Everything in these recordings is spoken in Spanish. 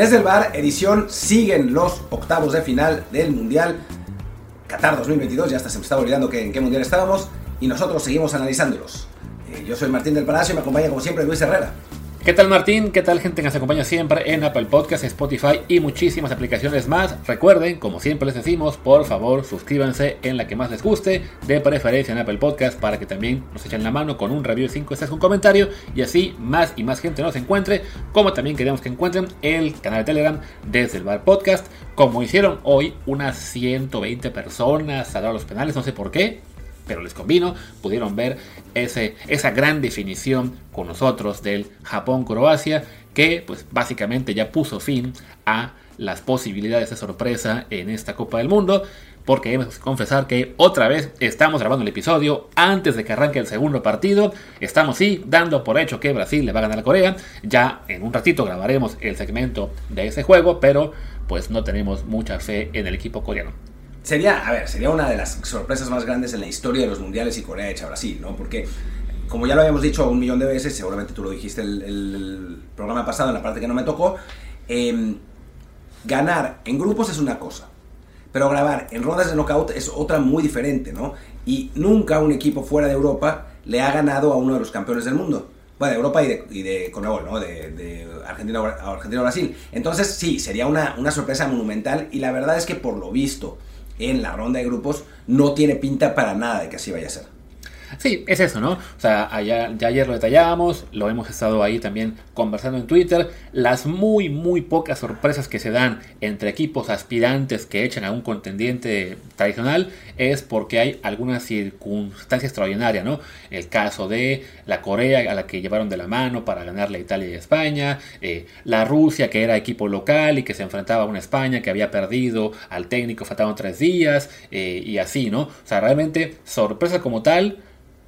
Desde el bar, edición, siguen los octavos de final del Mundial Qatar 2022. Ya hasta se me estaba olvidando que, en qué Mundial estábamos y nosotros seguimos analizándolos. Eh, yo soy Martín del Palacio y me acompaña como siempre Luis Herrera. ¿Qué tal Martín? ¿Qué tal gente que nos acompaña siempre en Apple Podcasts, Spotify y muchísimas aplicaciones más? Recuerden, como siempre les decimos, por favor suscríbanse en la que más les guste, de preferencia en Apple Podcasts para que también nos echen la mano con un review de 5 estrellas, un comentario y así más y más gente nos encuentre, como también queremos que encuentren el canal de Telegram desde el Bar Podcast, como hicieron hoy unas 120 personas a los penales, no sé por qué, pero les convino, pudieron ver ese, esa gran definición con nosotros del Japón-Croacia, que pues básicamente ya puso fin a las posibilidades de sorpresa en esta Copa del Mundo, porque debemos confesar que otra vez estamos grabando el episodio antes de que arranque el segundo partido, estamos sí dando por hecho que Brasil le va a ganar a Corea, ya en un ratito grabaremos el segmento de ese juego, pero pues no tenemos mucha fe en el equipo coreano. Sería, a ver, sería una de las sorpresas más grandes en la historia de los mundiales y Corea hecha Brasil, ¿no? Porque, como ya lo habíamos dicho un millón de veces, seguramente tú lo dijiste el, el programa pasado, en la parte que no me tocó, eh, ganar en grupos es una cosa, pero grabar en rondas de knockout es otra muy diferente, ¿no? Y nunca un equipo fuera de Europa le ha ganado a uno de los campeones del mundo. Bueno, de Europa y de, y ¿no? De, de Argentina a Argentina Brasil. Entonces, sí, sería una, una sorpresa monumental y la verdad es que por lo visto en la ronda de grupos no tiene pinta para nada de que así vaya a ser. Sí, es eso, ¿no? O sea, allá, ya ayer lo detallábamos, lo hemos estado ahí también conversando en Twitter. Las muy, muy pocas sorpresas que se dan entre equipos aspirantes que echan a un contendiente tradicional es porque hay alguna circunstancia extraordinaria, ¿no? El caso de la Corea a la que llevaron de la mano para ganarle a Italia y España, eh, la Rusia que era equipo local y que se enfrentaba a una España que había perdido al técnico, faltaban tres días eh, y así, ¿no? O sea, realmente sorpresa como tal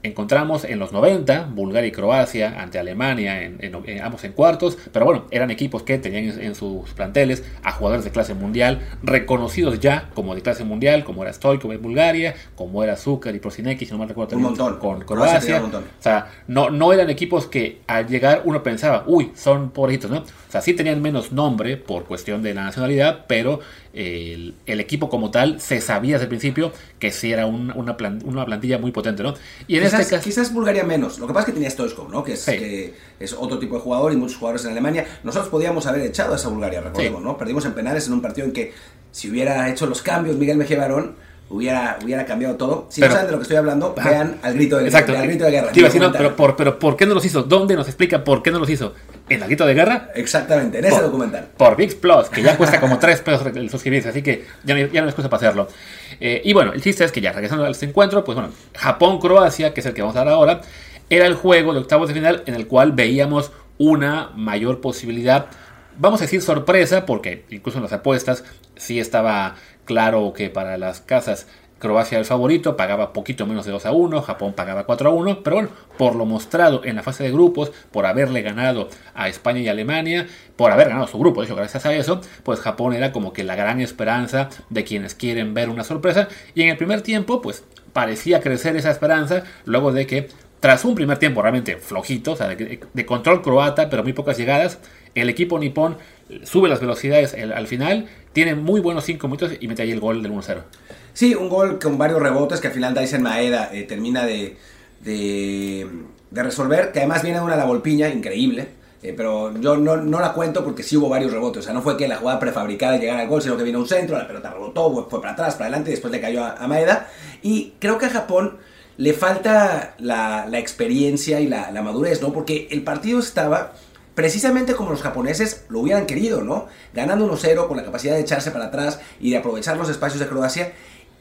encontramos en los 90 Bulgaria y Croacia ante Alemania, en, en, en, ambos en cuartos, pero bueno, eran equipos que tenían en, en, sus planteles a jugadores de clase mundial, reconocidos ya como de clase mundial, como era Stoikov en Bulgaria, como era Zucker y Prosinecki, si no me recuerdo, un montón. con Croacia. Un o sea, no, no eran equipos que al llegar uno pensaba, uy, son pobrecitos, ¿no? O sea, sí tenían menos nombre por cuestión de la nacionalidad, pero el, el, equipo como tal se sabía desde el principio que sí era un, una, plan, una, plantilla muy potente, ¿no? Y en quizás, este caso... quizás Bulgaria menos. Lo que pasa es que tenía Stoichkov, ¿no? Que es, sí. que es, otro tipo de jugador y muchos jugadores en Alemania. Nosotros podíamos haber echado a esa Bulgaria, recordemos, sí. ¿no? Perdimos en penales en un partido en que si hubiera hecho los cambios Miguel Mejía Barón, hubiera, hubiera cambiado todo. Si pero, no saben de lo que estoy hablando, ajá. vean al grito de, Exacto. al grito de guerra. Iba no, pero, por, pero ¿por qué no los hizo? ¿Dónde nos explica por qué no los hizo? ¿En el grito de guerra? Exactamente, en ese documental. Por VIX Plus, que ya cuesta como 3 pesos el suscribirse, así que ya ya no es cosa para hacerlo. Eh, y bueno, el chiste es que ya regresando a este encuentro, pues bueno, Japón-Croacia, que es el que vamos a dar ahora, era el juego de octavos de final en el cual veíamos una mayor posibilidad, vamos a decir sorpresa, porque incluso en las apuestas sí estaba claro que para las casas Croacia el favorito, pagaba poquito menos de 2 a 1, Japón pagaba 4 a 1, pero bueno, por lo mostrado en la fase de grupos, por haberle ganado a España y Alemania, por haber ganado su grupo, de hecho, gracias a eso, pues Japón era como que la gran esperanza de quienes quieren ver una sorpresa, y en el primer tiempo, pues parecía crecer esa esperanza, luego de que tras un primer tiempo realmente flojito, o sea, de, control croata, pero muy pocas llegadas, el equipo nipón sube las velocidades el- al final, tiene muy buenos 5 minutos y mete ahí el gol del 1-0. Sí, un gol con varios rebotes que al final Dyson Maeda eh, termina de, resolver, que además viene una la volpiña increíble. eh, pero yo no, no la cuento porque sí hubo varios rebotes. O sea, no fue que la jugada prefabricada llegara al gol, sino que vino un centro, la pelota rebotó, fue- fue para atrás, para adelante y después le cayó a, a Maeda. Y creo que a Japón le falta la, experiencia y la, madurez, ¿no? Porque el partido estaba precisamente como los japoneses lo hubieran querido, ¿no? Ganando 1-0 con la capacidad de echarse para atrás y de aprovechar los espacios de Croacia.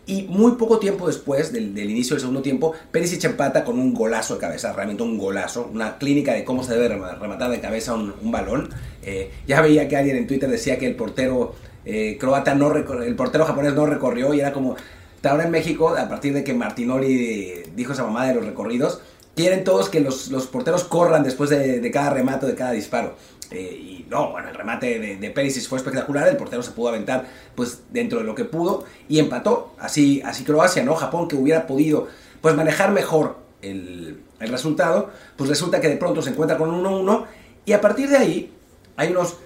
Y muy poco tiempo después del, inicio del segundo tiempo, Perisic empata con un golazo de cabeza, realmente un golazo, una clínica de cómo se debe rema- rematar de cabeza un, balón. Eh, ya veía que alguien en Twitter decía que el portero eh, croata no el portero japonés no recorrió y era como ahora en México, a partir de que Martinoli dijo esa mamá de los recorridos, quieren todos que los, los porteros corran después de, de cada remate, de cada disparo. Eh, y no, bueno, el remate de, de fue espectacular, el portero se pudo aventar pues dentro de lo que pudo y empató. Así, así Croacia, ¿no? Japón que hubiera podido pues manejar mejor el, el resultado, pues resulta que de pronto se encuentra con un 1-1 y a partir de ahí hay unos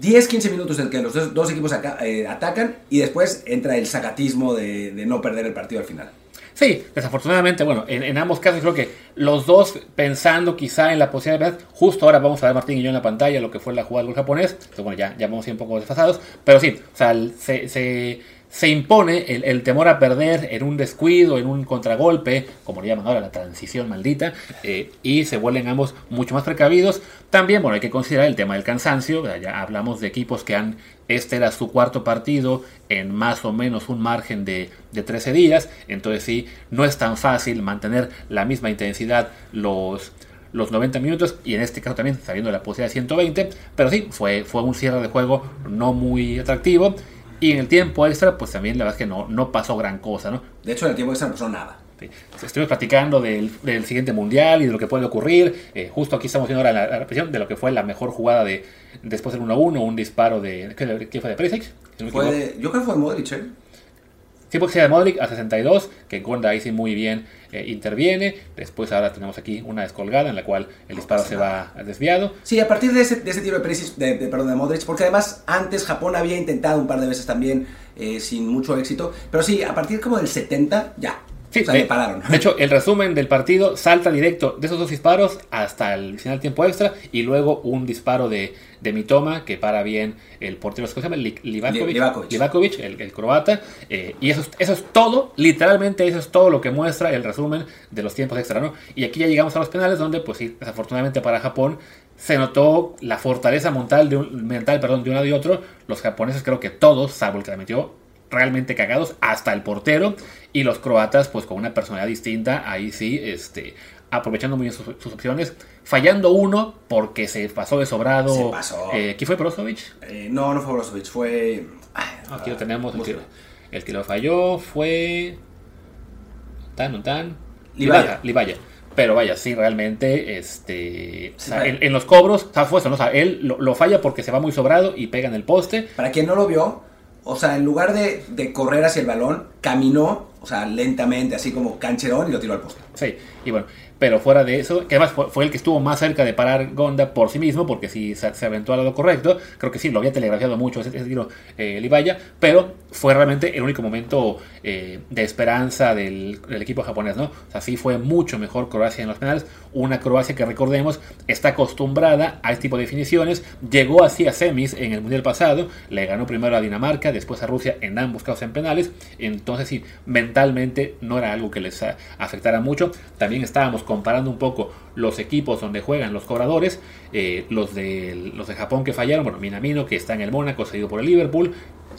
10-15 minutos en que los dos, equipos eh, atacan y después entra el sacatismo de, de no perder el partido al final. Sí, desafortunadamente, bueno, en, ambos casos creo que los dos pensando quizá en la posibilidad, justo ahora vamos a ver Martín y yo en la pantalla lo que fue la jugada del gol japonés, entonces bueno, ya, ya vamos a ir un poco desfasados, pero sí, o sea, se, se, se impone el, temor a perder en un descuido, en un contragolpe, como le llaman ahora, la transición maldita, eh, y se vuelven ambos mucho más precavidos. También, bueno, hay que considerar el tema del cansancio, ya hablamos de equipos que han, este era su cuarto partido en más o menos un margen de, de 13 días, entonces sí, no es tan fácil mantener la misma intensidad los, los 90 minutos y en este caso también sabiendo la posibilidad de 120, pero sí, fue, fue un cierre de juego no muy atractivo y en el tiempo extra pues también la verdad es que no, no pasó gran cosa, ¿no? De hecho, en el tiempo extra no pasó nada. Sí. Estuvimos platicando del, del siguiente mundial y de lo que puede ocurrir. Eh, justo aquí estamos viendo ahora la, la repetición de lo que fue la mejor jugada de después del 1-1, un disparo de. ¿Qué, qué fue de Perisic? Si no me Fue de- yo creo que fue de Modric, ¿eh? Sí, porque sea de Modric a 62, que Gonda ahí sí muy bien eh, interviene. Después ahora tenemos aquí una descolgada en la cual el disparo se va desviado. Sí, a partir de ese, de ese tiro de Perisic, de, de- perdón, de Modric, porque además antes Japón había intentado un par de veces también eh, sin mucho éxito, pero sí, a partir como del 70, ya. Sí, o sea, le pararon. de hecho, el resumen del partido salta directo de esos dos disparos hasta el final tiempo extra y luego un disparo de, de Mitoma que para bien el portero, ¿cómo se llama? Li- Livakovic, Livakovic. El, el croata. eh, y eso, es- eso es todo, literalmente eso es todo lo que muestra el resumen de los tiempos extra, ¿no? Y aquí ya llegamos a los penales donde, pues sí, desafortunadamente para Japón se notó la fortaleza mental de un, mental, perdón, de un lado y otro. Los japoneses creo que todos, salvo el que la metió, realmente cagados, hasta el portero. Y los croatas, pues con una personalidad distinta, ahí sí, este, aprovechando muy bien sus, sus opciones. Fallando uno porque se pasó de sobrado. Se pasó. Eh, ¿Quién fue Brozovic? Eh, no, no fue Brozovic, fue... ay, Aquí lo tenemos. El que, búscalo. el que lo falló fue. Tan, tan. Libaya. Libaya. Pero vaya, sí, realmente, este. o sea, vaya. en, en los cobros, o sea, fue eso, ¿no? O sea, él lo, lo falla porque se va muy sobrado y pega en el poste. Para quien no lo vio, o sea, en lugar de, de correr hacia el balón, caminó, o sea, lentamente, así como cancherón y lo tiró al poste. Sí, y bueno, pero fuera de eso, que además fue, fue el que estuvo más cerca de parar Gonda por sí mismo, porque si se, se aventó al lado correcto, creo que sí, lo había telegrafiado mucho ese, ese tiro eh, Libaya, pero fue realmente el único momento eh, de esperanza del, del equipo japonés, ¿no? O sea, sí fue mucho mejor Croacia en los penales, una Croacia que recordemos está acostumbrada a este tipo de definiciones, llegó así a semis en el Mundial pasado, le ganó primero a Dinamarca, después a Rusia en ambos casos en penales, entonces sí, mentalmente no era algo que les afectara mucho, también estábamos comparando un poco los equipos donde juegan los cobradores, eh, los, de, los de Japón que fallaron, bueno, Minamino que está en el Mónaco, seguido por el Liverpool,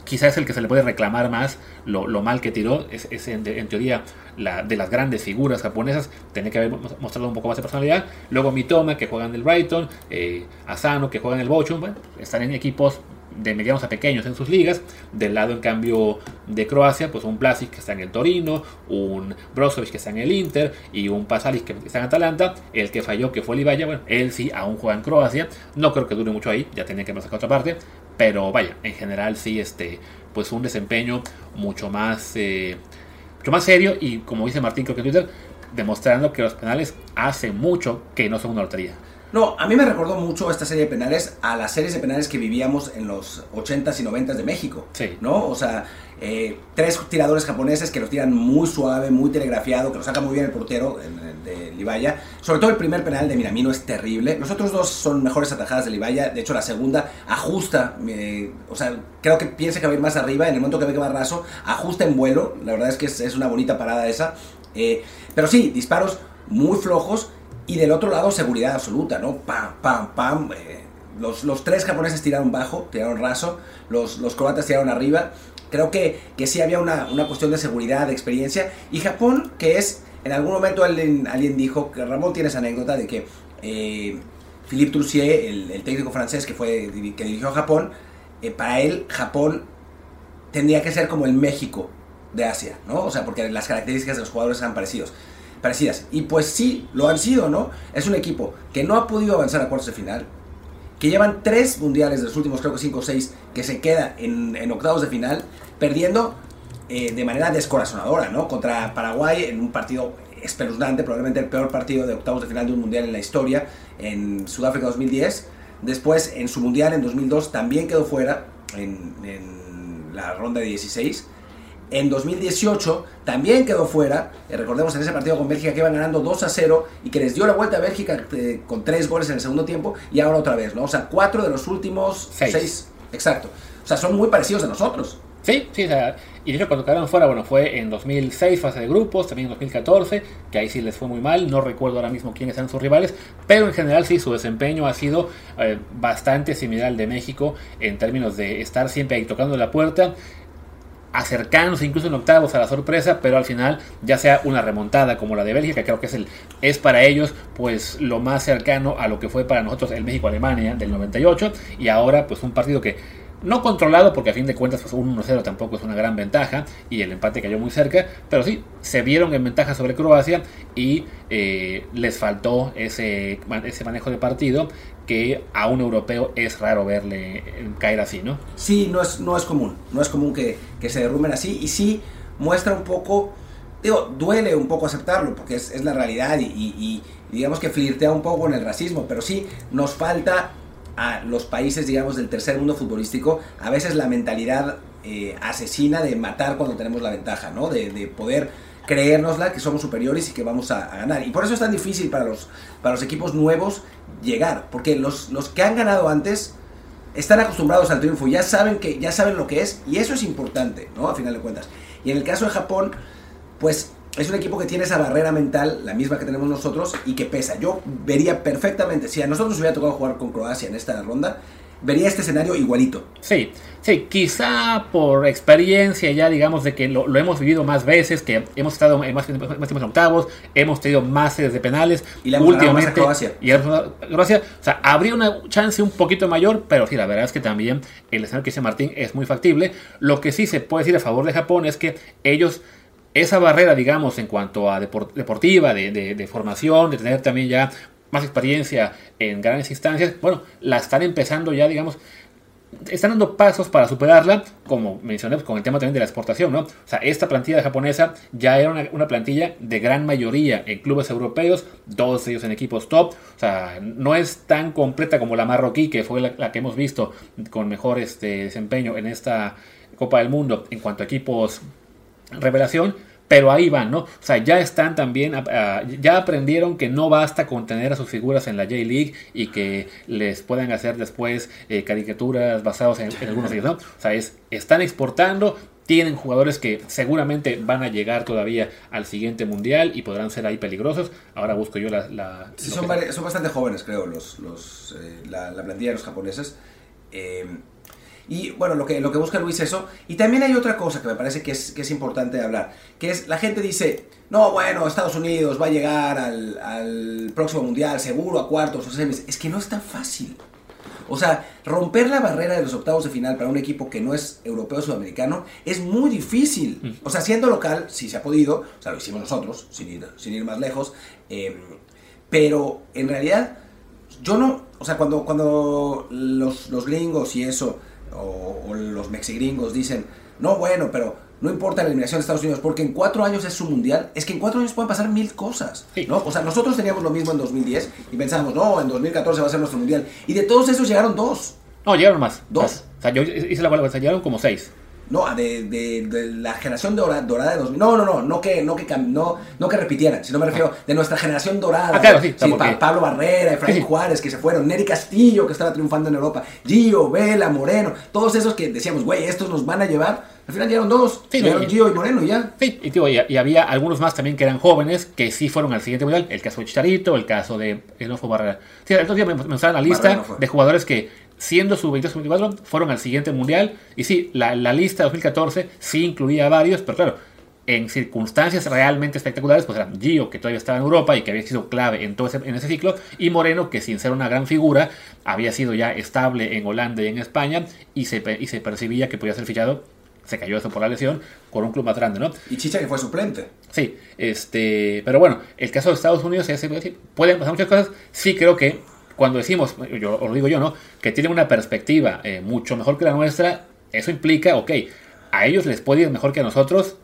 quizás el que se le puede reclamar más lo, mal que tiró, es, en, teoría la, de las grandes figuras japonesas, tenía que haber mos- mostrado un poco más de personalidad, luego Mitoma que juega en el Brighton, eh, Asano que juega en el Bochum, bueno, están en equipos de medianos a pequeños en sus ligas. Del lado, en cambio, de Croacia, pues un Plasic que está en el Torino, un Brozovic que está en el Inter y un Pasalic que está en Atalanta. El que falló, que fue Libaya, bueno, él sí aún juega en Croacia. No creo que dure mucho ahí, ya tenía que pasar a otra parte. Pero vaya, en general sí, este, pues un desempeño mucho más, eh, mucho más serio y como dice Martín, creo que en Twitter, demostrando que los penales hace mucho que no son una lotería. No, a mí me recordó mucho esta serie de penales a las series de penales que vivíamos en los 80s y 90s de México. Sí. ¿No? O sea, eh, tres tiradores japoneses que los tiran muy suave, muy telegrafiado, que lo saca muy bien el portero de Libaya. Sobre todo el primer penal de Miramino es terrible. Los otros dos son mejores atajadas de Libaya. De hecho, la segunda ajusta. eh, o sea, creo que piensa que va a ir más arriba. En el momento que ve que va raso, ajusta en vuelo. La verdad es que es, es una bonita parada esa. Eh, pero sí, disparos muy flojos. Y del otro lado, seguridad absoluta, ¿no? Pam, pam, pam. eh, los, los tres japoneses tiraron bajo, tiraron raso. Los, los croatas tiraron arriba. Creo que, que sí había una, una cuestión de seguridad, de experiencia. Y Japón, que es, en algún momento alguien, alguien dijo, que Ramón tiene esa anécdota de que eh, Philippe Troussier, el, el técnico francés que, fue, que dirigió a Japón, eh, para él Japón tendría que ser como el México de Asia, ¿no? O sea, porque las características de los jugadores eran parecidos, parecidas. Y pues sí, lo han sido, ¿no? Es un equipo que no ha podido avanzar a cuartos de final, que llevan tres mundiales de los últimos, creo que cinco o seis, que se queda en, en octavos de final, perdiendo eh, de manera descorazonadora, ¿no? Contra Paraguay en un partido espeluznante, probablemente el peor partido de octavos de final de un mundial en la historia, en Sudáfrica 2010. Después, en su mundial en 2002, también quedó fuera en, en la ronda de 16. En 2018 también quedó fuera. Eh, recordemos en ese partido con Bélgica que iban ganando 2 a 0 y que les dio la vuelta a Bélgica eh, con 3 goles en el segundo tiempo y ahora otra vez, ¿no? O sea, 4 de los últimos Seis. 6. Exacto. O sea, son muy parecidos a nosotros. Sí, sí, o sea, y de hecho cuando quedaron fuera, bueno, fue en 2006 fase de grupos, también en 2014, que ahí sí les fue muy mal, no recuerdo ahora mismo quiénes eran sus rivales, pero en general sí, su desempeño ha sido eh, bastante similar al de México en términos de estar siempre ahí tocando la puerta, acercándose incluso en octavos a la sorpresa, pero al final ya sea una remontada como la de Bélgica, creo que es el es para ellos pues lo más cercano a lo que fue para nosotros el México-Alemania del 98 y ahora pues un partido que no controlado porque a fin de cuentas pues un 1-0 tampoco es una gran ventaja y el empate cayó muy cerca, pero sí, se vieron en ventaja sobre Croacia y eh, les faltó ese, ese manejo de partido que a un europeo es raro verle eh, caer así, ¿no? Sí, no es, no es común. No es común que, que se derrumben así. Y sí muestra un poco. Digo, duele un poco aceptarlo porque es, es la realidad y, y- digamos que flirtea un poco con el racismo. Pero sí nos falta a los países, digamos, del tercer mundo futbolístico a veces la mentalidad eh, asesina de matar cuando tenemos la ventaja, ¿no? De, de poder creérnosla que somos superiores y que vamos a, a ganar. Y por eso es tan difícil para los, para los equipos nuevos llegar. Porque los, los que han ganado antes están acostumbrados al triunfo, ya saben que ya saben lo que es y eso es importante, ¿no? A final de cuentas. Y en el caso de Japón, pues es un equipo que tiene esa barrera mental, la misma que tenemos nosotros y que pesa. Yo vería perfectamente, si a nosotros nos hubiera tocado jugar con Croacia en esta ronda, vería este escenario igualito. Sí, sí, quizá por experiencia ya digamos de que lo, lo hemos vivido más veces, que hemos estado en más, más en octavos, hemos tenido más series de penales Y hemos ganado más a Croacia. Y a Croacia, o sea, habría una chance un poquito mayor, pero sí, la verdad es que también el escenario que dice Martín es muy factible. Lo que sí se puede decir a favor de Japón es que ellos esa barrera, digamos, en cuanto a depor- deportiva, de, formación, de tener también ya más experiencia en grandes instancias, bueno, la están empezando ya, digamos, están dando pasos para superarla, como mencioné, pues, con el tema también de la exportación, ¿no? O sea, esta plantilla japonesa ya era una, una plantilla de gran mayoría en clubes europeos, dos de ellos en equipos top, o sea, no es tan completa como la marroquí, que fue la, la que hemos visto con mejor este, desempeño en esta Copa del Mundo en cuanto a equipos revelación, pero ahí van, ¿no? O sea, ya están también, ah, ya aprendieron que no basta con tener a sus figuras en la J-League y que les puedan hacer después eh, caricaturas basadas en, en algunos de ellos, ¿no? O sea, es, están exportando, tienen jugadores que seguramente van a llegar todavía al siguiente mundial y podrán ser ahí peligrosos. Ahora busco yo la... la- Sí, son, que- son bastante jóvenes, creo, los, los, eh, la, la plantilla de los japoneses. Eh, y bueno, lo que, lo que busca Luis es eso. Y también hay otra cosa que me parece que es, que es importante hablar, que es la gente dice, no, bueno, Estados Unidos va a llegar al, al próximo mundial, seguro a cuartos o semis. Es que no es tan fácil. O sea, romper la barrera de los octavos de final para un equipo que no es europeo o sudamericano es muy difícil. O sea, siendo local, sí se ha podido, o sea, lo hicimos nosotros, sin ir, sin ir más lejos, eh, pero en realidad yo no, o sea, cuando, cuando los, los gringos y eso, o, o los mexigringos dicen, no, bueno, pero no importa la eliminación de Estados Unidos, porque en cuatro años es su mundial, es que en cuatro años pueden pasar mil cosas. ¿no? O sea, nosotros teníamos lo mismo en 2010 y pensábamos, no, en 2014 va a ser nuestro mundial. Y de todos esos llegaron dos. No, llegaron más. Dos. Más. O sea, yo hice la o sea, llegaron como seis. No, de, de, de la generación dora- dorada de 2000. No, no, no, no que, no que, no, no que repitieran, sino me refiero de nuestra generación dorada. Ah, claro, sí, Pa- porque- Pablo Barrera, Efraín Sí. Juárez, que se fueron, Nery Castillo, que estaba triunfando en Europa, Gio, Vela, Moreno, todos esos que decíamos, güey, estos nos van a llevar. Al final llegaron dos. Sí, llegaron no, y- Gio y Moreno y ya. Sí, y, digo, y, y había algunos más también que eran jóvenes que sí fueron al siguiente mundial. El caso de Chicharito, el caso de no fue Barrera. Sí, el otro día me, me mostraron la lista no de jugadores que, siendo su 22 24 fueron al siguiente mundial. Y sí, la, la lista de 2014 sí incluía a varios, pero claro, en circunstancias realmente espectaculares, pues eran Gio, que todavía estaba en Europa y que había sido clave en, todo ese, en ese ciclo, y Moreno, que sin ser una gran figura, había sido ya estable en Holanda y en España, y se, y se percibía que podía ser fichado. Se cayó eso por la lesión, con un club más grande, ¿no? Y Chicha que fue suplente. Sí, este, pero bueno, el caso de Estados Unidos es, pueden pasar muchas cosas. Sí creo que cuando decimos, yo os lo digo yo, ¿no? Que tienen una perspectiva eh, mucho mejor que la nuestra, eso implica, ok, a ellos les puede ir mejor que a nosotros.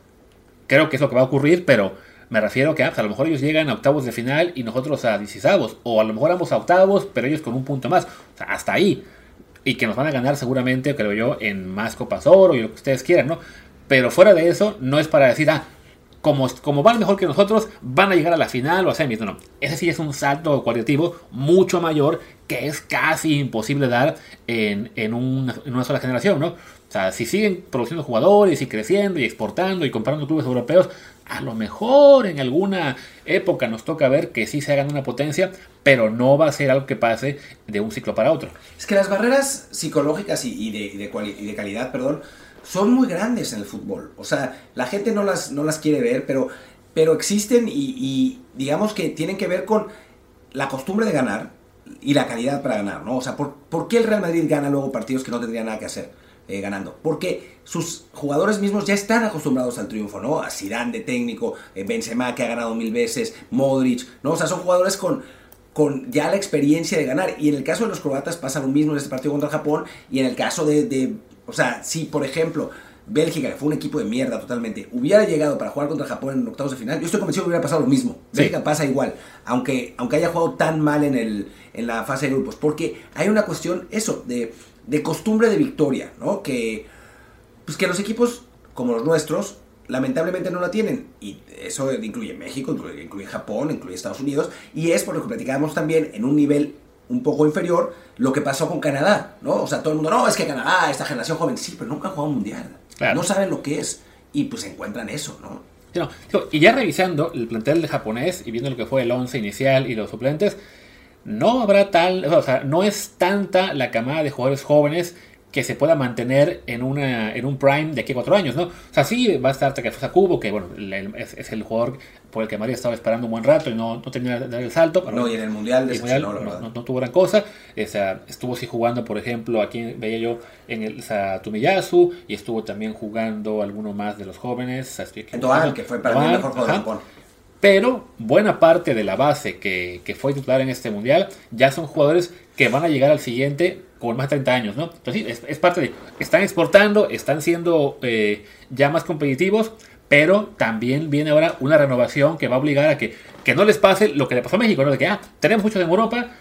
Creo que es lo que va a ocurrir, pero me refiero que ah, pues, a lo mejor ellos llegan a octavos de final y nosotros a 16 o a lo mejor ambos a octavos, pero ellos con un punto más. O sea, hasta ahí. Y que nos van a ganar seguramente, creo yo, en más Copas Oro y lo que ustedes quieran, ¿no? Pero fuera de eso, no es para decir, ah, como, como van mejor que nosotros, van a llegar a la final o a semis. No. Ese sí es un salto cualitativo mucho mayor que es casi imposible dar en, en, una, sola generación, ¿no? O sea, si siguen produciendo jugadores y creciendo y exportando y comprando clubes europeos, a lo mejor en alguna época nos toca ver que sí se hagan una potencia, pero no va a ser algo que pase de un ciclo para otro. Es que las barreras psicológicas y, de, y, de y de calidad, perdón, son muy grandes en el fútbol. O sea, la gente no las, no las quiere ver, pero, pero existen y, digamos que tienen que ver con la costumbre de ganar y la calidad para ganar, ¿no? O sea, ¿por, por qué el Real Madrid gana luego partidos que no tendría nada que hacer? eh, ganando. Porque sus jugadores mismos ya están acostumbrados al triunfo, ¿no? A Zidane de técnico, eh, Benzema que ha ganado mil veces, Modric, ¿no? O sea, son jugadores con, con ya la experiencia de ganar. Y en el caso de los croatas pasa lo mismo en este partido contra Japón. Y en el caso de o sea, si por ejemplo Bélgica, que fue un equipo de mierda totalmente, hubiera llegado para jugar contra Japón en octavos de final, yo estoy convencido que hubiera pasado lo mismo. Sí. Bélgica pasa igual, aunque, aunque haya jugado tan mal en, el, en la fase de grupos, porque hay una cuestión, eso, de, de costumbre de victoria, ¿no? Que, pues que los equipos como los nuestros lamentablemente no la tienen. Y eso incluye México, incluye, incluye Japón, incluye Estados Unidos. Y es por lo que platicábamos también en un nivel un poco inferior lo que pasó con Canadá, ¿no? O sea, todo el mundo, no, es que Canadá, esta generación joven, sí, pero nunca han jugado un mundial. Claro. No saben lo que es. Y pues encuentran eso, ¿no? Sí, no, digo, y ya revisando el plantel de japonés y viendo lo que fue el 11 inicial y los suplentes, no habrá tal, o sea, no es tanta la camada de jugadores jóvenes que se pueda mantener en, una, en un prime de aquí a cuatro años, ¿no? O sea, sí va a estar Takefusa Kubo, que bueno, es, es el jugador por el que María estaba esperando un buen rato y no, no tenía el salto. pero No, y en el Mundial el Mundial no, verdad. no- no tuvo gran cosa. O sea, estuvo sí jugando, por ejemplo, aquí veía yo en el o sea, Tumiyasu y estuvo también jugando alguno más de los jóvenes. o sea. Doan, que fue para mí el mejor jugador de. Japón. Pero buena parte de la base que, que fue titular en este mundial ya son jugadores que van a llegar al siguiente con más de 30 años, ¿no? Entonces, es parte de. Están exportando, están siendo eh, ya más competitivos, pero también viene ahora una renovación que va a obligar a que, que no les pase lo que le pasó a México, ¿no? De que, ah, tenemos muchos en Europa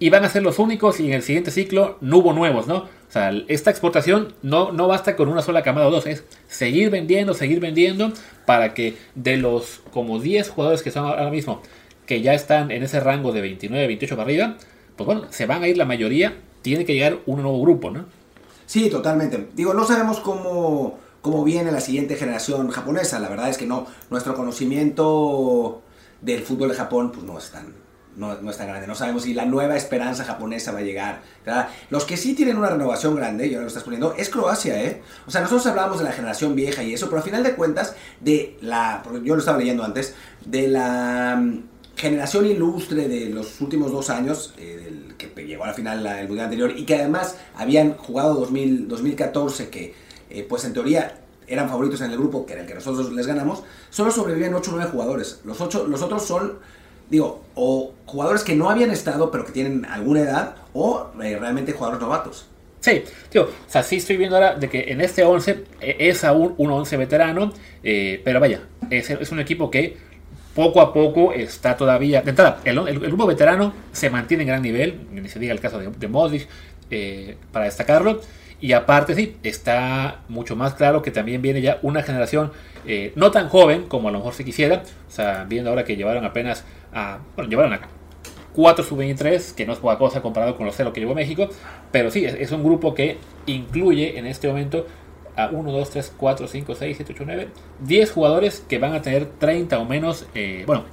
y van a ser los únicos y en el siguiente ciclo no hubo nuevos, ¿no? O sea, esta exportación no, no basta con una sola camada o dos, es seguir vendiendo, seguir vendiendo para que de los como 10 jugadores que son ahora mismo, que ya están en ese rango de 29, 28 para arriba, pues bueno, se van a ir la mayoría, tiene que llegar un nuevo grupo, ¿no? Sí, totalmente. Digo, no sabemos cómo, cómo viene la siguiente generación japonesa. La verdad es que no. Nuestro conocimiento del fútbol de Japón, pues no es tan, no, no es tan grande. No sabemos si la nueva esperanza japonesa va a llegar. Los que sí tienen una renovación grande, y ahora lo estás poniendo, es Croacia, ¿eh? O sea, nosotros hablábamos de la generación vieja y eso, pero al final de cuentas, de la. Yo lo estaba leyendo antes, de la mm, generación ilustre de los últimos dos años, eh, del llegó a la final el mundial anterior y que además habían jugado 2000, 2014, que eh, pues en teoría eran favoritos en el grupo, que era el que nosotros les ganamos, solo sobreviven 8 o 9 jugadores. Los, ocho, los otros son, digo, o jugadores que no habían estado pero que tienen alguna edad, o eh, realmente jugadores novatos. Sí, tío, o sea, sí estoy viendo ahora de que en este 11 eh, es aún un 11 veterano, eh, pero vaya, es, un equipo que poco a poco está todavía... De entrada, el, grupo veterano se mantiene en gran nivel, ni se diga el caso de, de Modric, eh, para destacarlo, y aparte sí, está mucho más claro que también viene ya una generación eh, no tan joven como a lo mejor se quisiera, o sea, viendo ahora que llevaron apenas a... Bueno, llevaron a 4 sub-23, que no es poca cosa comparado con los 0 que llevó México, pero sí, es, un grupo que incluye en este momento a 1, 2, 3, 4, 5, 6, 7, 8, 9, 10 jugadores que van a tener 30 o menos, eh, bueno,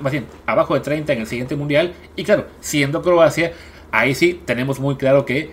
más bien, abajo de 30 en el siguiente mundial, y claro, siendo Croacia, ahí sí tenemos muy claro que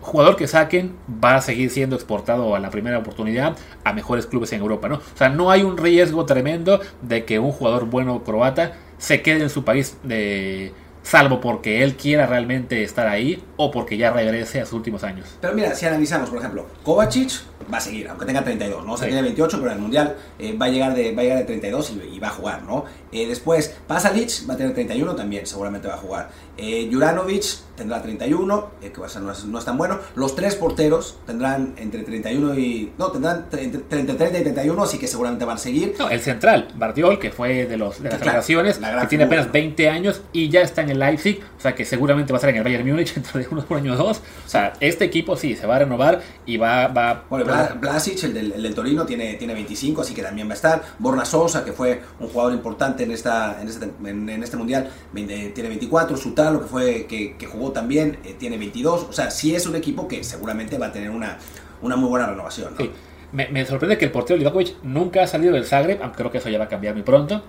jugador que saquen va a seguir siendo exportado a la primera oportunidad a mejores clubes en Europa, ¿no? O sea, no hay un riesgo tremendo de que un jugador bueno croata se quede en su país de salvo porque él quiera realmente estar ahí o porque ya regrese a sus últimos años. Pero mira, si analizamos, por ejemplo, Kovacic va a seguir, aunque tenga 32, ¿no? O sea, sí. tiene 28, pero en el Mundial eh, va, a llegar de, va a llegar de 32 y, y va a jugar, ¿no? Eh, después, Pasalic va a tener 31 también, seguramente va a jugar. Eh, Juranovic tendrá 31, eh, que va a ser, no, es, no, es, tan bueno. Los tres porteros tendrán entre 31 y... No, tendrán entre 30 y 31, así que seguramente van a seguir. No, el central, Bardiol, que fue de, los, de las generaciones, la que tiene apenas 20 años y ya está en el Leipzig, o sea que seguramente va a estar en el Bayern Múnich dentro de unos por año o dos. O sea, este equipo sí, se va a renovar y va... va bueno, Blasic, el del, el del, Torino, tiene, tiene 25, así que también va a estar. Borna Sosa, que fue un jugador importante en, esta, en, este, en, en este mundial, tiene 24. Sutalo, que, fue, que, que jugó también, eh, tiene 22. O sea, sí es un equipo que seguramente va a tener una, una muy buena renovación. ¿no? Sí. Me, me, sorprende que el portero Livakovic nunca ha salido del Zagreb, aunque creo que eso ya va a cambiar muy pronto.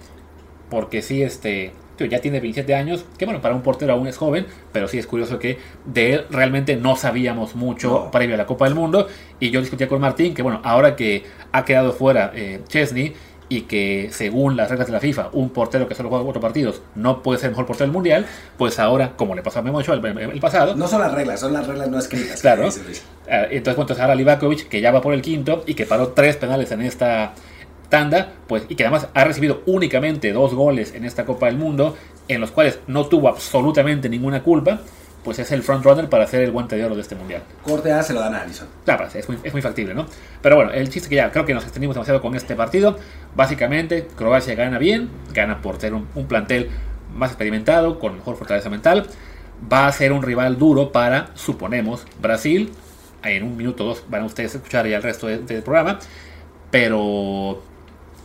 Porque sí, este, tío, ya tiene 27 años, que bueno, para un portero aún es joven, pero sí es curioso que de él realmente no sabíamos mucho no. previo a la Copa del Mundo. Y yo discutía con Martín que, bueno, ahora que ha quedado fuera eh, Chesney y que según las reglas de la FIFA, un portero que solo juega cuatro partidos no puede ser el mejor portero del mundial, pues ahora, como le pasó a Memo el, el, pasado. No son las reglas, son las reglas no escritas. Claro. Entonces, bueno, entonces ahora Livakovic, que ya va por el quinto y que paró tres penales en esta tanda, pues, y que además ha recibido únicamente dos goles en esta Copa del Mundo, en los cuales no tuvo absolutamente ninguna culpa, pues es el frontrunner para hacer el guante de oro de este mundial. Corte A se lo dan a Allison. Claro, es muy, es muy factible, ¿no? Pero bueno, el chiste que ya creo que nos extendimos demasiado con este partido. Básicamente, Croacia gana bien, gana por ser un, un plantel más experimentado, con mejor fortaleza mental. Va a ser un rival duro para, suponemos, Brasil. En un minuto o dos van a ustedes escuchar ya el resto de, del programa. Pero,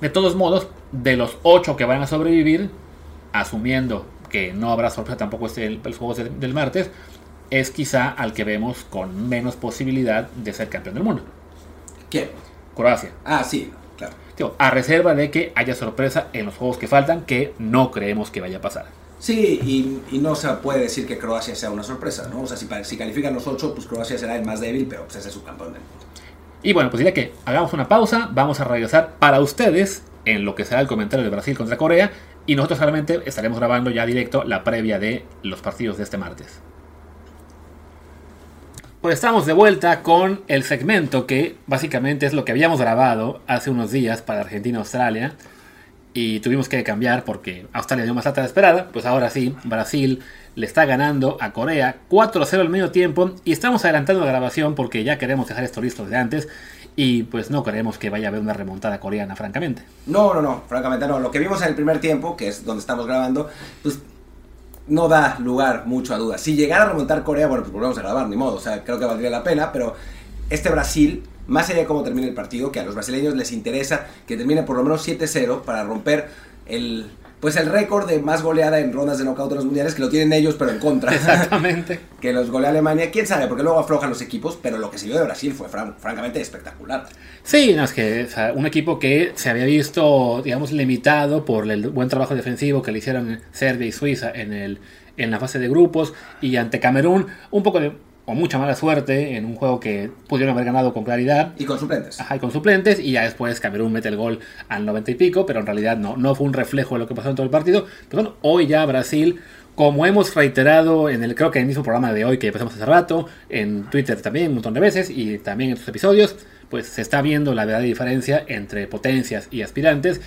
de todos modos, de los ocho que van a sobrevivir, asumiendo que no habrá sorpresa tampoco este, el, los juegos de, del martes, es quizá al que vemos con menos posibilidad de ser campeón del mundo. ¿Quién? Croacia. Ah, sí, claro. Tío, a reserva de que haya sorpresa en los juegos que faltan, que no creemos que vaya a pasar. Sí, y, y, no se puede decir que Croacia sea una sorpresa, ¿no? O sea, si, si califican los ocho, pues Croacia será el más débil, pero pues ese es su campeón del mundo. Y bueno, pues diría que hagamos una pausa, vamos a regresar para ustedes en lo que será el comentario de Brasil contra Corea y nosotros solamente estaremos grabando ya directo la previa de los partidos de este martes. Pues estamos de vuelta con el segmento que básicamente es lo que habíamos grabado hace unos días para Argentina-Australia y tuvimos que cambiar porque Australia dio más alta de esperada. Pues ahora sí, Brasil le está ganando a Corea 4-0 al medio tiempo y estamos adelantando la grabación porque ya queremos dejar esto listo de antes y pues no creemos que vaya a haber una remontada coreana, francamente. No, no, no, francamente no. Lo que vimos en el primer tiempo, que es donde estamos grabando, pues no da lugar mucho a dudas. Si llegara a remontar Corea, bueno, pues volvemos a grabar, ni modo. O sea, creo que valdría la pena, pero este Brasil, más allá de cómo termine el partido, que a los brasileños les interesa que termine por lo menos 7-0 para romper el, pues el récord de más goleada en rondas de knockout de los mundiales, que lo tienen ellos, pero en contra. Exactamente. que los golea Alemania. Quién sabe, porque luego aflojan los equipos, pero lo que se vio de Brasil fue fran francamente espectacular. Sí, no, es que o sea, un equipo que se había visto, digamos, limitado por el buen trabajo defensivo que le hicieron Serbia y Suiza en, el, en la fase de grupos, y ante Camerún, un poco de mucha mala suerte en un juego que pudieron haber ganado con claridad. Y con suplentes. Ajá, y con suplentes. Y ya después Camerún mete el gol al 90 y pico, pero en realidad no, no fue un reflejo de lo que pasó en todo el partido. Pero bueno, hoy ya Brasil, como hemos reiterado en el, creo que en el mismo programa de hoy que empezamos hace rato, en Twitter también un montón de veces y también en otros episodios, pues se está viendo la verdadera diferencia entre potencias y aspirantes.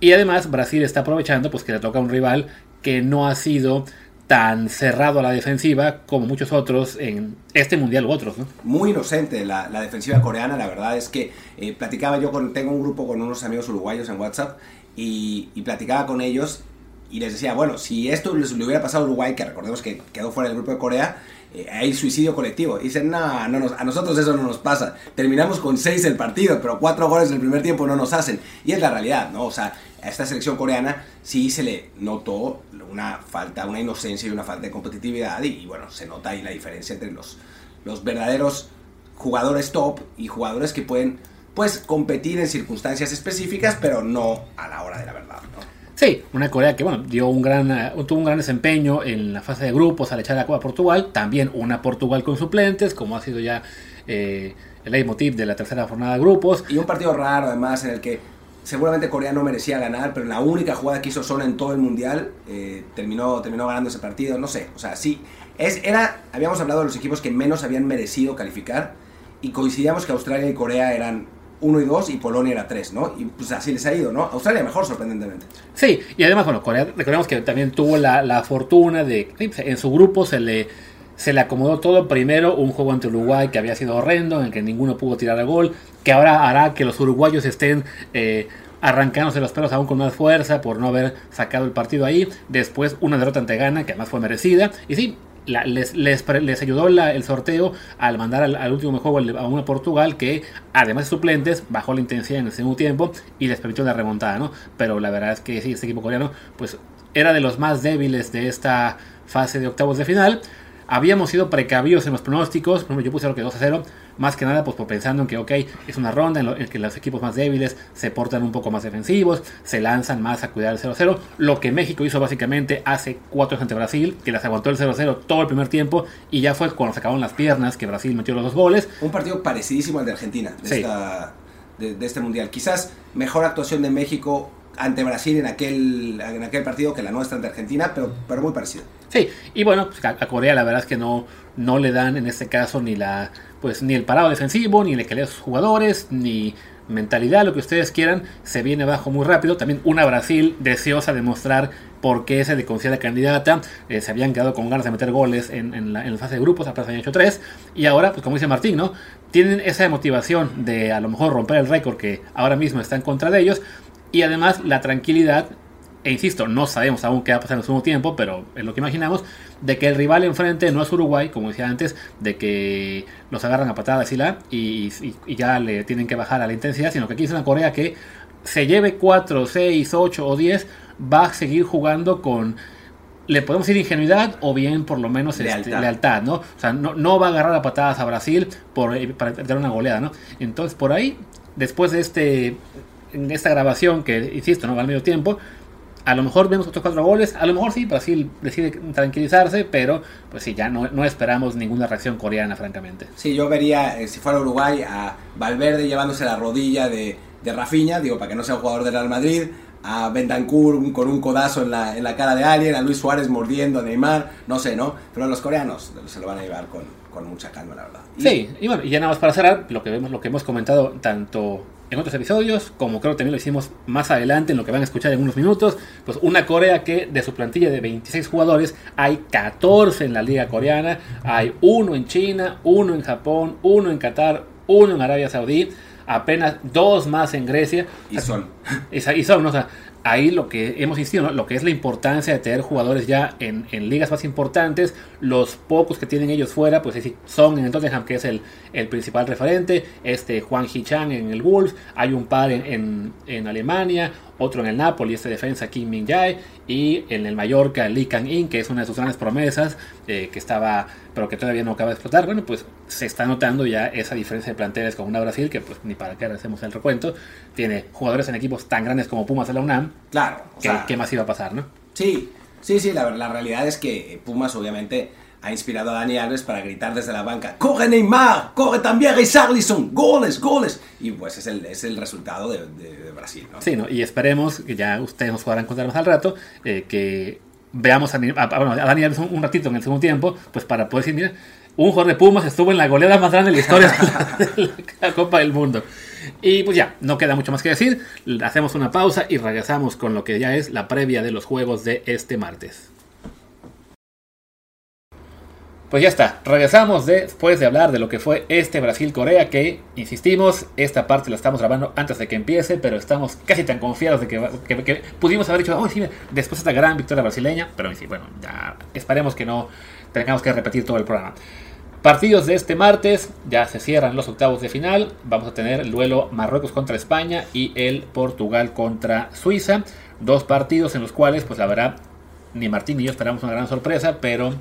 Y además Brasil está aprovechando pues que le toca a un rival que no ha sido tan cerrado a la defensiva como muchos otros en este mundial u otros. ¿no? Muy inocente la, defensiva coreana, la verdad es que eh, platicaba yo con, tengo un grupo con unos amigos uruguayos en WhatsApp y, y, platicaba con ellos y les decía, bueno, si esto les, le hubiera pasado a Uruguay, que recordemos que quedó fuera del grupo de Corea, eh, hay suicidio colectivo. Dicen, no, no nos, a nosotros eso no nos pasa. Terminamos con seis el partido, pero cuatro goles en el primer tiempo no nos hacen. Y es la realidad, ¿no? O sea, a esta selección coreana sí se le notó una falta, una inocencia y una falta de competitividad. Y, y bueno, se nota ahí la diferencia entre los, los verdaderos jugadores top y jugadores que pueden, pues, competir en circunstancias específicas, pero no a la hora de la verdad, ¿no? Sí, una Corea que bueno, dio un gran, uh, tuvo un gran desempeño en la fase de grupos al echar a Copa a Portugal. También una Portugal con suplentes, como ha sido ya eh, el leitmotiv de la tercera jornada de grupos. Y un partido raro además en el que seguramente Corea no merecía ganar, pero la única jugada que hizo Son en todo el mundial eh, terminó, terminó ganando ese partido. No sé, o sea, sí. Es, era, habíamos hablado de los equipos que menos habían merecido calificar y coincidíamos que Australia y Corea eran 1 y 2 y Polonia era 3, ¿no? Y pues así les ha ido, ¿no? Australia mejor, sorprendentemente. Sí, y además, bueno, Corea, recordemos que también tuvo la, la fortuna de, en su grupo se le, se le acomodó todo. Primero, un juego ante Uruguay que había sido horrendo, en el que ninguno pudo tirar a gol, que ahora hará que los uruguayos estén... Eh, arrancándose los pelos aún con más fuerza por no haber sacado el partido ahí. Después una derrota ante Ghana, que además fue merecida. Y sí, la, les, les, les, ayudó la, el sorteo al mandar al, último juego a una Portugal que, además de suplentes, bajó la intensidad en el segundo tiempo y les permitió la remontada, ¿no? Pero la verdad es que sí, este equipo coreano, pues era de los más débiles de esta fase de octavos de final. Habíamos sido precavidos en los pronósticos, yo puse lo que 2 a 0, más que nada pues por pensando en que, ok, es una ronda en, lo, en, que los equipos más débiles se portan un poco más defensivos, se lanzan más a cuidar el 0-0, lo que México hizo básicamente hace 4 años ante Brasil, que les aguantó el 0-0 todo el primer tiempo y ya fue cuando se acabaron las piernas que Brasil metió los dos goles. Un partido parecidísimo al de Argentina, de, sí. esta, de, de este mundial. Quizás mejor actuación de México ante Brasil en aquel, en aquel partido que la nuestra ante Argentina, pero, pero muy parecido. Sí, y bueno, pues a, Corea la verdad es que no, no le dan en este caso ni la pues ni el parado defensivo, ni el que a sus jugadores, ni mentalidad, lo que ustedes quieran, se viene abajo muy rápido. También una Brasil deseosa de mostrar por qué se le considera candidata. Eh, se habían quedado con ganas de meter goles en, la, en la fase de grupos, apenas habían hecho tres. Y ahora, pues como dice Martín, ¿no? Tienen esa motivación de a lo mejor romper el récord que ahora mismo está en contra de ellos. Y además la tranquilidad, e insisto, no sabemos aún qué va a pasar en el segundo tiempo, pero es lo que imaginamos, de que el rival enfrente no es Uruguay, como decía antes, de que los agarran a patadas y la, y, y, y ya le tienen que bajar a la intensidad, sino que aquí es una Corea que se lleve 4, 6, 8 o 10, va a seguir jugando con le podemos decir ingenuidad o bien por lo menos lealtad, este, lealtad ¿no? O sea, no, no, va a agarrar a patadas a Brasil por, para dar una goleada, ¿no? Entonces, por ahí, después de este esta grabación, que insisto, no va al medio tiempo, a lo mejor vemos otros cuatro goles, a lo mejor sí, Brasil decide tranquilizarse, pero pues sí, ya no, no esperamos ninguna reacción coreana, francamente. Sí, yo vería, eh, si fuera Uruguay, a Valverde llevándose la rodilla de, de Rafinha, digo, para que no sea un jugador del Real Madrid, a Bentancur con un codazo en la, en la cara de alguien, a Luis Suárez mordiendo a Neymar, no sé, ¿no? Pero los coreanos se lo van a llevar con, con mucha calma, la verdad. Y, sí, y bueno, y ya nada más para cerrar, lo que vemos, lo que hemos comentado tanto en otros episodios, como creo que también lo hicimos más adelante en lo que van a escuchar en unos minutos, pues una Corea que de su plantilla de 26 jugadores hay 14 en la liga coreana, hay uno en China, uno en Japón, uno en Qatar, uno en Arabia Saudí, apenas dos más en Grecia. Y son. Y son, ¿no? o sea, ahí lo que hemos insistido, lo que es la importancia de tener jugadores ya en, en, ligas más importantes, los pocos que tienen ellos fuera, pues sí, son en el Tottenham, que es el, el principal referente, este Juan Hichan en el Wolves, hay un par en, en, en, Alemania, otro en el Napoli, este defensa Kim Min Jae, y en el Mallorca Lee Kang In, que es una de sus grandes promesas, eh, que estaba, pero que todavía no acaba de explotar. Bueno, pues se está notando ya esa diferencia de planteles con una Brasil, que pues ni para qué hacemos el recuento, tiene jugadores en equipos tan grandes como Pumas de la UNAM. Claro. ¿Qué, ¿Qué, más iba a pasar, no? Sí, sí, sí, la, la realidad es que Pumas obviamente ha inspirado a Dani Alves para gritar desde la banca, ¡Corre Neymar! ¡Corre también Richarlison! ¡Goles, goles! Y pues es el, es el resultado de, Brasil, ¿no? Sí, ¿no? y esperemos, que ya ustedes nos podrán contar más al rato, eh, que veamos a, Dani Alves un, ratito en el segundo tiempo, pues para poder decir, un jugador de Pumas estuvo en la goleada más grande de la historia de la Copa del Mundo. Y pues ya, no queda mucho más que decir, hacemos una pausa y regresamos con lo que ya es la previa de los juegos de este martes. Pues ya está, regresamos después de hablar de lo que fue este Brasil-Corea, que, insistimos, esta parte la estamos grabando antes de que empiece, pero estamos casi tan confiados de que, pudimos haber dicho, oh, después de esta gran victoria brasileña, pero sí, bueno, ya esperemos que no tengamos que repetir todo el programa. Partidos de este martes, ya se cierran los octavos de final. Vamos a tener el duelo Marruecos contra España y el Portugal contra Suiza. Dos partidos en los cuales, pues la verdad, ni Martín ni yo esperamos una gran sorpresa, pero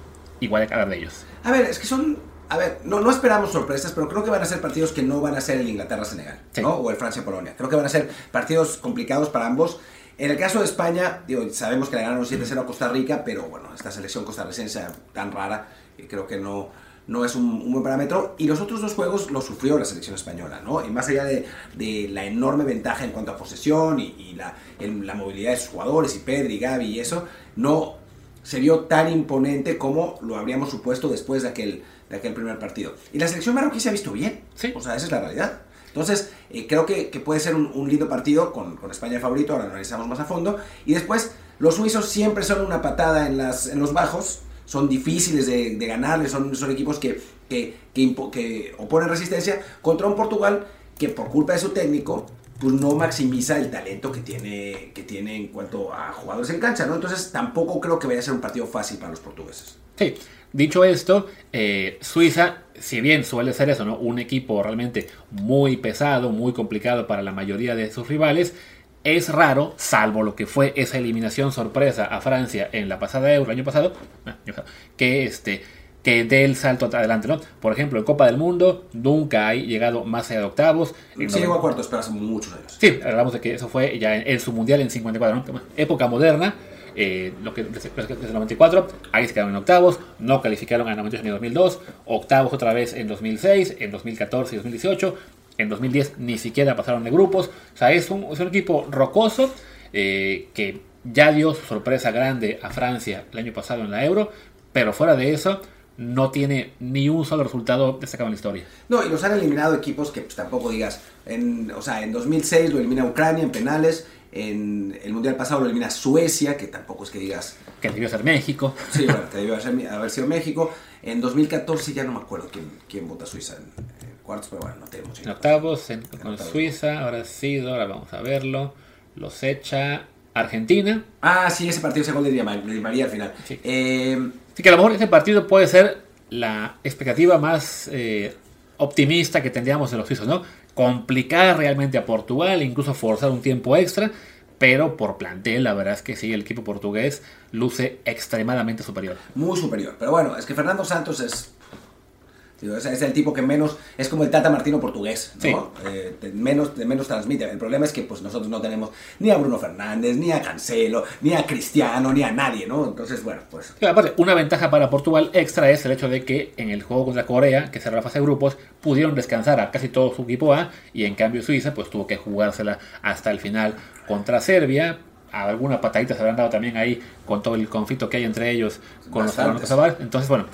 igual que hablar de ellos. A ver, es que son. A ver, no, no esperamos sorpresas, pero creo que van a ser partidos que no van a ser el Inglaterra-Senegal, Sí. ¿no? O el Francia-Polonia. Creo que van a ser partidos complicados para ambos. En el caso de España, digo, sabemos que le ganaron 7-0 a Costa Rica, pero bueno, esta selección costarricense tan rara, eh, creo que no, no es un, un buen parámetro. Y los otros dos juegos los sufrió la selección española, ¿no? Y más allá de, de la enorme ventaja en cuanto a posesión y, y la, el- la movilidad de sus jugadores, y Pedri, Gaby y eso, no se vio tan imponente como lo habríamos supuesto después de aquel, de aquel primer partido. Y la selección marroquí se ha visto bien. Sí. O sea, esa es la realidad. Entonces, eh, creo que, que puede ser un, un lindo partido con, con España de favorito, ahora lo analizamos más a fondo. Y después, los suizos siempre son una patada en, las, en los bajos, son difíciles de, de ganarles, son, son equipos que, que, que oponen resistencia contra un Portugal que por culpa de su técnico pues no maximiza el talento que tiene, que tiene en cuanto a jugadores en cancha, ¿no? Entonces tampoco creo que vaya a ser un partido fácil para los portugueses. Sí, dicho esto, eh, Suiza, si bien suele ser eso, ¿no? Un equipo realmente muy pesado, muy complicado para la mayoría de sus rivales. Es raro, salvo lo que fue esa eliminación sorpresa a Francia en la pasada Euro, año pasado, ah, año pasado, que este que dé el salto adelante, ¿no? Por ejemplo, en Copa del Mundo nunca hay llegado más allá de octavos. Sí llegó a cuartos, pero hace muchos años. Sí, hablamos de que eso fue ya en, en su mundial en 54, ¿no? Época moderna, eh, lo que desde, el 94, ahí se quedaron en octavos, no calificaron en 98 ni 2002, octavos otra vez en 2006, en 2014 y 2018, en 2010 ni siquiera pasaron de grupos, o sea, es un, es un equipo rocoso eh, que ya dio su sorpresa grande a Francia el año pasado en la Euro, pero fuera de eso no tiene ni un solo resultado destacado en la historia. No, y los han eliminado equipos que pues, tampoco digas. En, o sea, en 2006 lo elimina Ucrania en penales. En el mundial pasado lo elimina Suecia, que tampoco es que digas. Que debió ser México. Sí, bueno, que debió haber, haber sido México. En 2014 ya no me acuerdo quién, quién vota Suiza en, en cuartos, pero bueno, no tenemos En octavos en- con Suiza, ahora ha sido, ahora vamos a verlo. Los echa Argentina. Ah, sí, ese partido, ese gol de Di María al final. Sí. Eh, Así que a lo mejor ese partido puede ser la expectativa más eh, optimista que tendríamos de los suizos, ¿no? Complicar realmente a Portugal, incluso forzar un tiempo extra, pero por plantel, la verdad es que sí, el equipo portugués luce extremadamente superior. muy superior. Pero bueno, es que Fernando Santos es. Es, es el tipo que menos. Es como el Tata Martino portugués, ¿no? Sí. Eh, menos, de menos transmite. El problema es que pues nosotros no tenemos ni a Bruno Fernández, ni a Cancelo, ni a Cristiano, ni a nadie, ¿no? Entonces, bueno, pues. Aparte, una ventaja para Portugal extra es el hecho de que en el juego contra Corea, que cerró la fase de grupos, pudieron descansar a casi todo su equipo A y en cambio Suiza pues tuvo que jugársela hasta el final contra Serbia. Alguna patadita se habrán dado también ahí con todo el conflicto que hay entre ellos con los Bastantes. Kosovar. Entonces, bueno,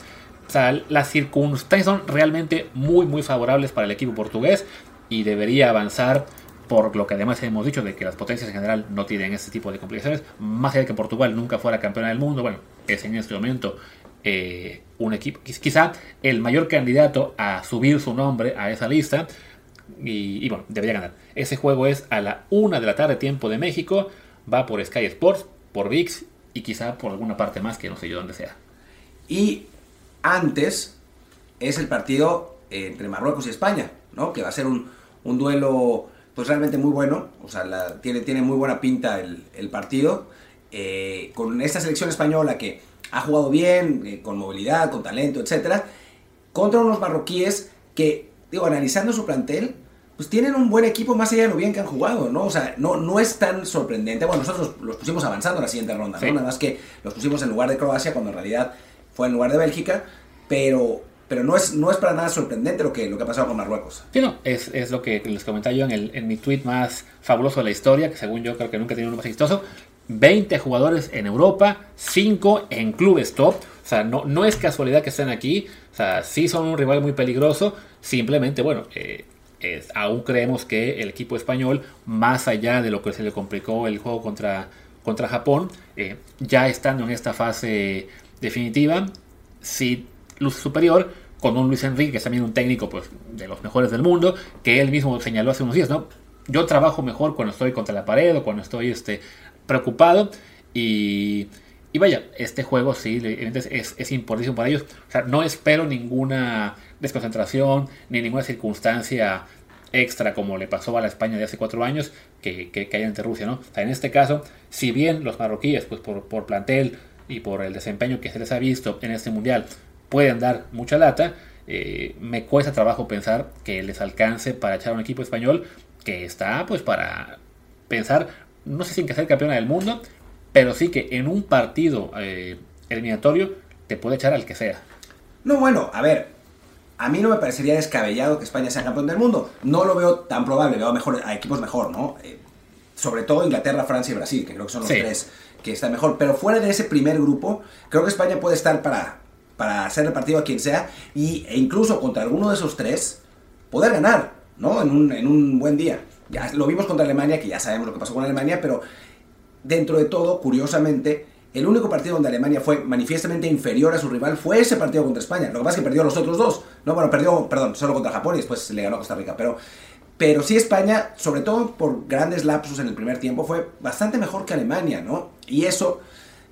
o sea, las circunstancias son realmente muy, muy favorables para el equipo portugués y debería avanzar por lo que además hemos dicho de que las potencias en general no tienen ese tipo de complicaciones, más allá de que Portugal nunca fuera campeona del mundo, bueno, es en este momento eh, un equipo, quiz- quizá el mayor candidato a subir su nombre a esa lista, y, y bueno, debería ganar. Ese juego es a la una de la tarde, tiempo de México, va por Sky Sports, por VIX y quizá por alguna parte más que no sé yo dónde sea. Y antes es el partido eh, entre Marruecos y España, ¿no? Que va a ser un, un duelo, pues realmente muy bueno. O sea, la- tiene, tiene muy buena pinta el, el partido. eh, con esta selección española que ha jugado bien, eh, con movilidad, con talento, etcétera, contra unos marroquíes que, digo, analizando su plantel, pues tienen un buen equipo más allá de lo bien que han jugado, ¿no? O sea, no, no es tan sorprendente. Bueno, nosotros los, los pusimos avanzando en la siguiente ronda, ¿no? Nada más que los pusimos en lugar de Croacia cuando en realidad fue en lugar de Bélgica, pero, pero no, es, no es para nada sorprendente lo que, lo que ha pasado con Marruecos. Sí, no, es, es lo que les comentaba yo en, el, en mi tweet más fabuloso de la historia, que según yo creo que nunca he tenido uno más exitoso. 20 jugadores en Europa, 5 en clubes top. O sea, no, no es casualidad que estén aquí. O sea, sí son un rival muy peligroso. Simplemente, bueno, eh, aún creemos que el equipo español, más allá de lo que se le complicó el juego contra, contra Japón, eh, ya estando en esta fase definitiva, sí luz superior con un Luis Enrique, que es también un técnico pues, de los mejores del mundo, que él mismo señaló hace unos días, ¿no? Yo trabajo mejor cuando estoy contra la pared o cuando estoy este, preocupado y, y vaya, este juego sí es, es importantísimo para ellos. O sea, no espero ninguna desconcentración ni ninguna circunstancia extra como le pasó a la España de hace cuatro años que, que, hay ante Rusia, ¿no? O sea, en este caso, si bien los marroquíes, pues por, por plantel y por el desempeño que se les ha visto en este mundial, pueden dar mucha lata, eh, me cuesta trabajo pensar que les alcance para echar un equipo español que está pues para pensar, no sé si en que ser campeona del mundo, pero sí que en un partido eh, eliminatorio te puede echar al que sea. No, bueno, a ver, a mí no me parecería descabellado que España sea campeón del mundo. No lo veo tan probable, veo mejor, a equipos mejor, ¿no? Eh, sobre todo Inglaterra, Francia y Brasil, que creo que son los tres que están mejor. Pero fuera de ese primer grupo, creo que España puede estar para, para hacer el partido a quien sea y, e incluso contra alguno de esos tres poder ganar, ¿no? En un, en un buen día. Ya lo vimos contra Alemania, que ya sabemos lo que pasó con Alemania, pero dentro de todo, curiosamente, el único partido donde Alemania fue manifiestamente inferior a su rival fue ese partido contra España. Lo que pasa es que perdió los otros dos. No, bueno, perdió, perdón, solo contra Japón y después le ganó a Costa Rica. Pero, pero sí España, sobre todo por grandes lapsos en el primer tiempo, fue bastante mejor que Alemania, ¿no? Y eso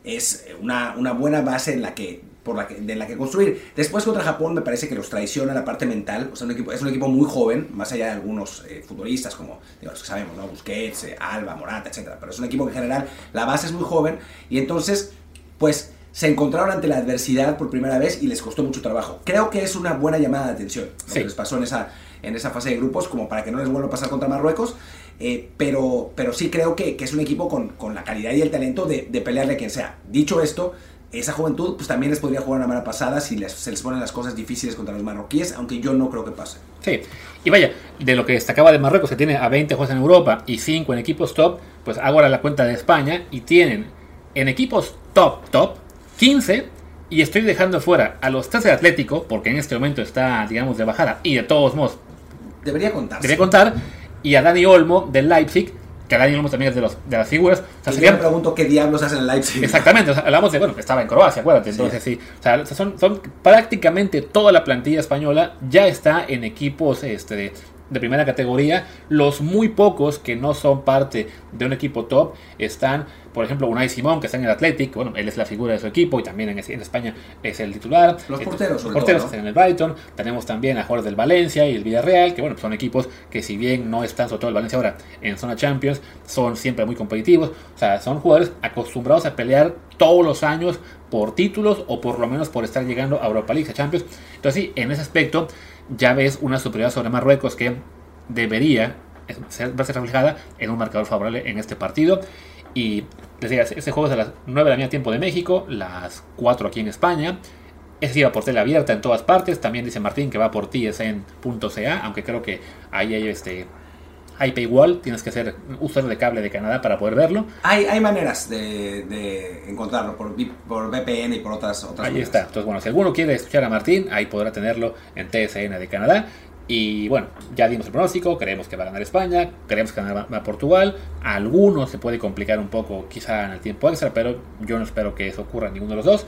es una, una buena base en la que por la que, de la que construir. Después contra Japón me parece que los traiciona la parte mental. O sea, un equipo, es un equipo muy joven, más allá de algunos eh, futbolistas como digo, los que sabemos, ¿no? Busquets, eh, Alba, Morata, etc. Pero es un equipo que en general la base es muy joven y entonces, pues se encontraron ante la adversidad por primera vez y les costó mucho trabajo. Creo que es una buena llamada de atención lo que les pasó en esa, en esa fase de grupos, como para que no les vuelva a pasar contra Marruecos. Eh, pero, pero sí creo que, que, es un equipo con, con, la calidad y el talento de, de pelearle a quien sea. Dicho esto, esa juventud pues también les podría jugar una mala pasada si les, se les ponen las cosas difíciles contra los marroquíes, aunque yo no creo que pase. Sí, y vaya, de lo que destacaba de Marruecos, que tiene a 20 juegos en Europa y 5 en equipos top, pues hago ahora la cuenta de España y tienen en equipos top, top, 15 y estoy dejando fuera a los 3 de Atlético, porque en este momento está, digamos, de bajada y de todos modos... Debería contar. Debería contar, y a Dani Olmo del Leipzig, que ahora mismo también es de, los, de las figuras. O sea, me pregunto qué diablos hacen en Leipzig. Exactamente, hablamos de, bueno, estaba en Croacia, acuérdate, entonces sí. O sea, son, son prácticamente toda la plantilla española ya está en equipos este, de, de primera categoría. Los muy pocos que no son parte de un equipo top están, por ejemplo, Unai Simón, que está en el Athletic. Bueno, él es la figura de su equipo y también en, España es el titular. Los porteros, Los porteros están en el Brighton. Tenemos también a jugadores del Valencia y el Villarreal, que bueno, son equipos que si bien no están, sobre todo el Valencia ahora, en zona Champions, son siempre muy competitivos. O sea, son jugadores acostumbrados a pelear todos los años por títulos o por lo menos por estar llegando a Europa League, a Champions. Entonces sí, en ese aspecto ya ves una superioridad sobre Marruecos que debería verse reflejada en un marcador favorable en este partido. Y decía, este juego es a las 9 de la mañana tiempo de México, las 4 aquí en España. Es decir, por tele abierta en todas partes. También dice Martín que va por TSN.ca, aunque creo que ahí hay este hay paywall, tienes que ser usuario de cable de Canadá para poder verlo. Hay, hay maneras de, encontrarlo por, por, VPN y por otras otras. Ahí está. Entonces, bueno, si alguno quiere escuchar a Martín, ahí podrá tenerlo en TSN de Canadá. Y bueno, ya dimos el pronóstico, creemos que va a ganar España, creemos que va a Portugal. A algunos se puede complicar un poco quizá en el tiempo extra, pero yo no espero que eso ocurra en ninguno de los dos.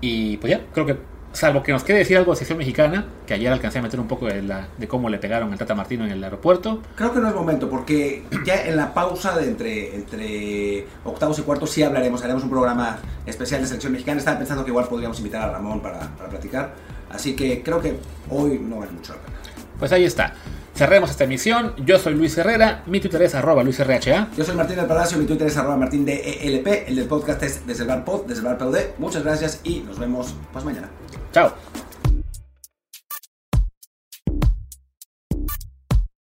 Y pues ya, creo que salvo que nos quede decir algo de sección mexicana, que ayer alcancé a meter un poco de, la, de cómo le pegaron al Tata Martino en el aeropuerto. Creo que no es momento, porque ya en la pausa de entre, entre octavos y cuartos sí hablaremos, haremos un programa especial de selección mexicana. Estaba pensando que igual podríamos invitar a Ramón para, para platicar, así que creo que hoy no vale mucho la pena. Pues ahí está. Cerremos esta emisión. Yo soy Luis Herrera, mi Twitter es arroba LuisRHA. Yo soy Martín del Palacio, mi Twitter es arroba Martín de ELP. El del podcast es desde el bar pod, desde el bar POD. Muchas gracias y nos vemos pues mañana. Chao.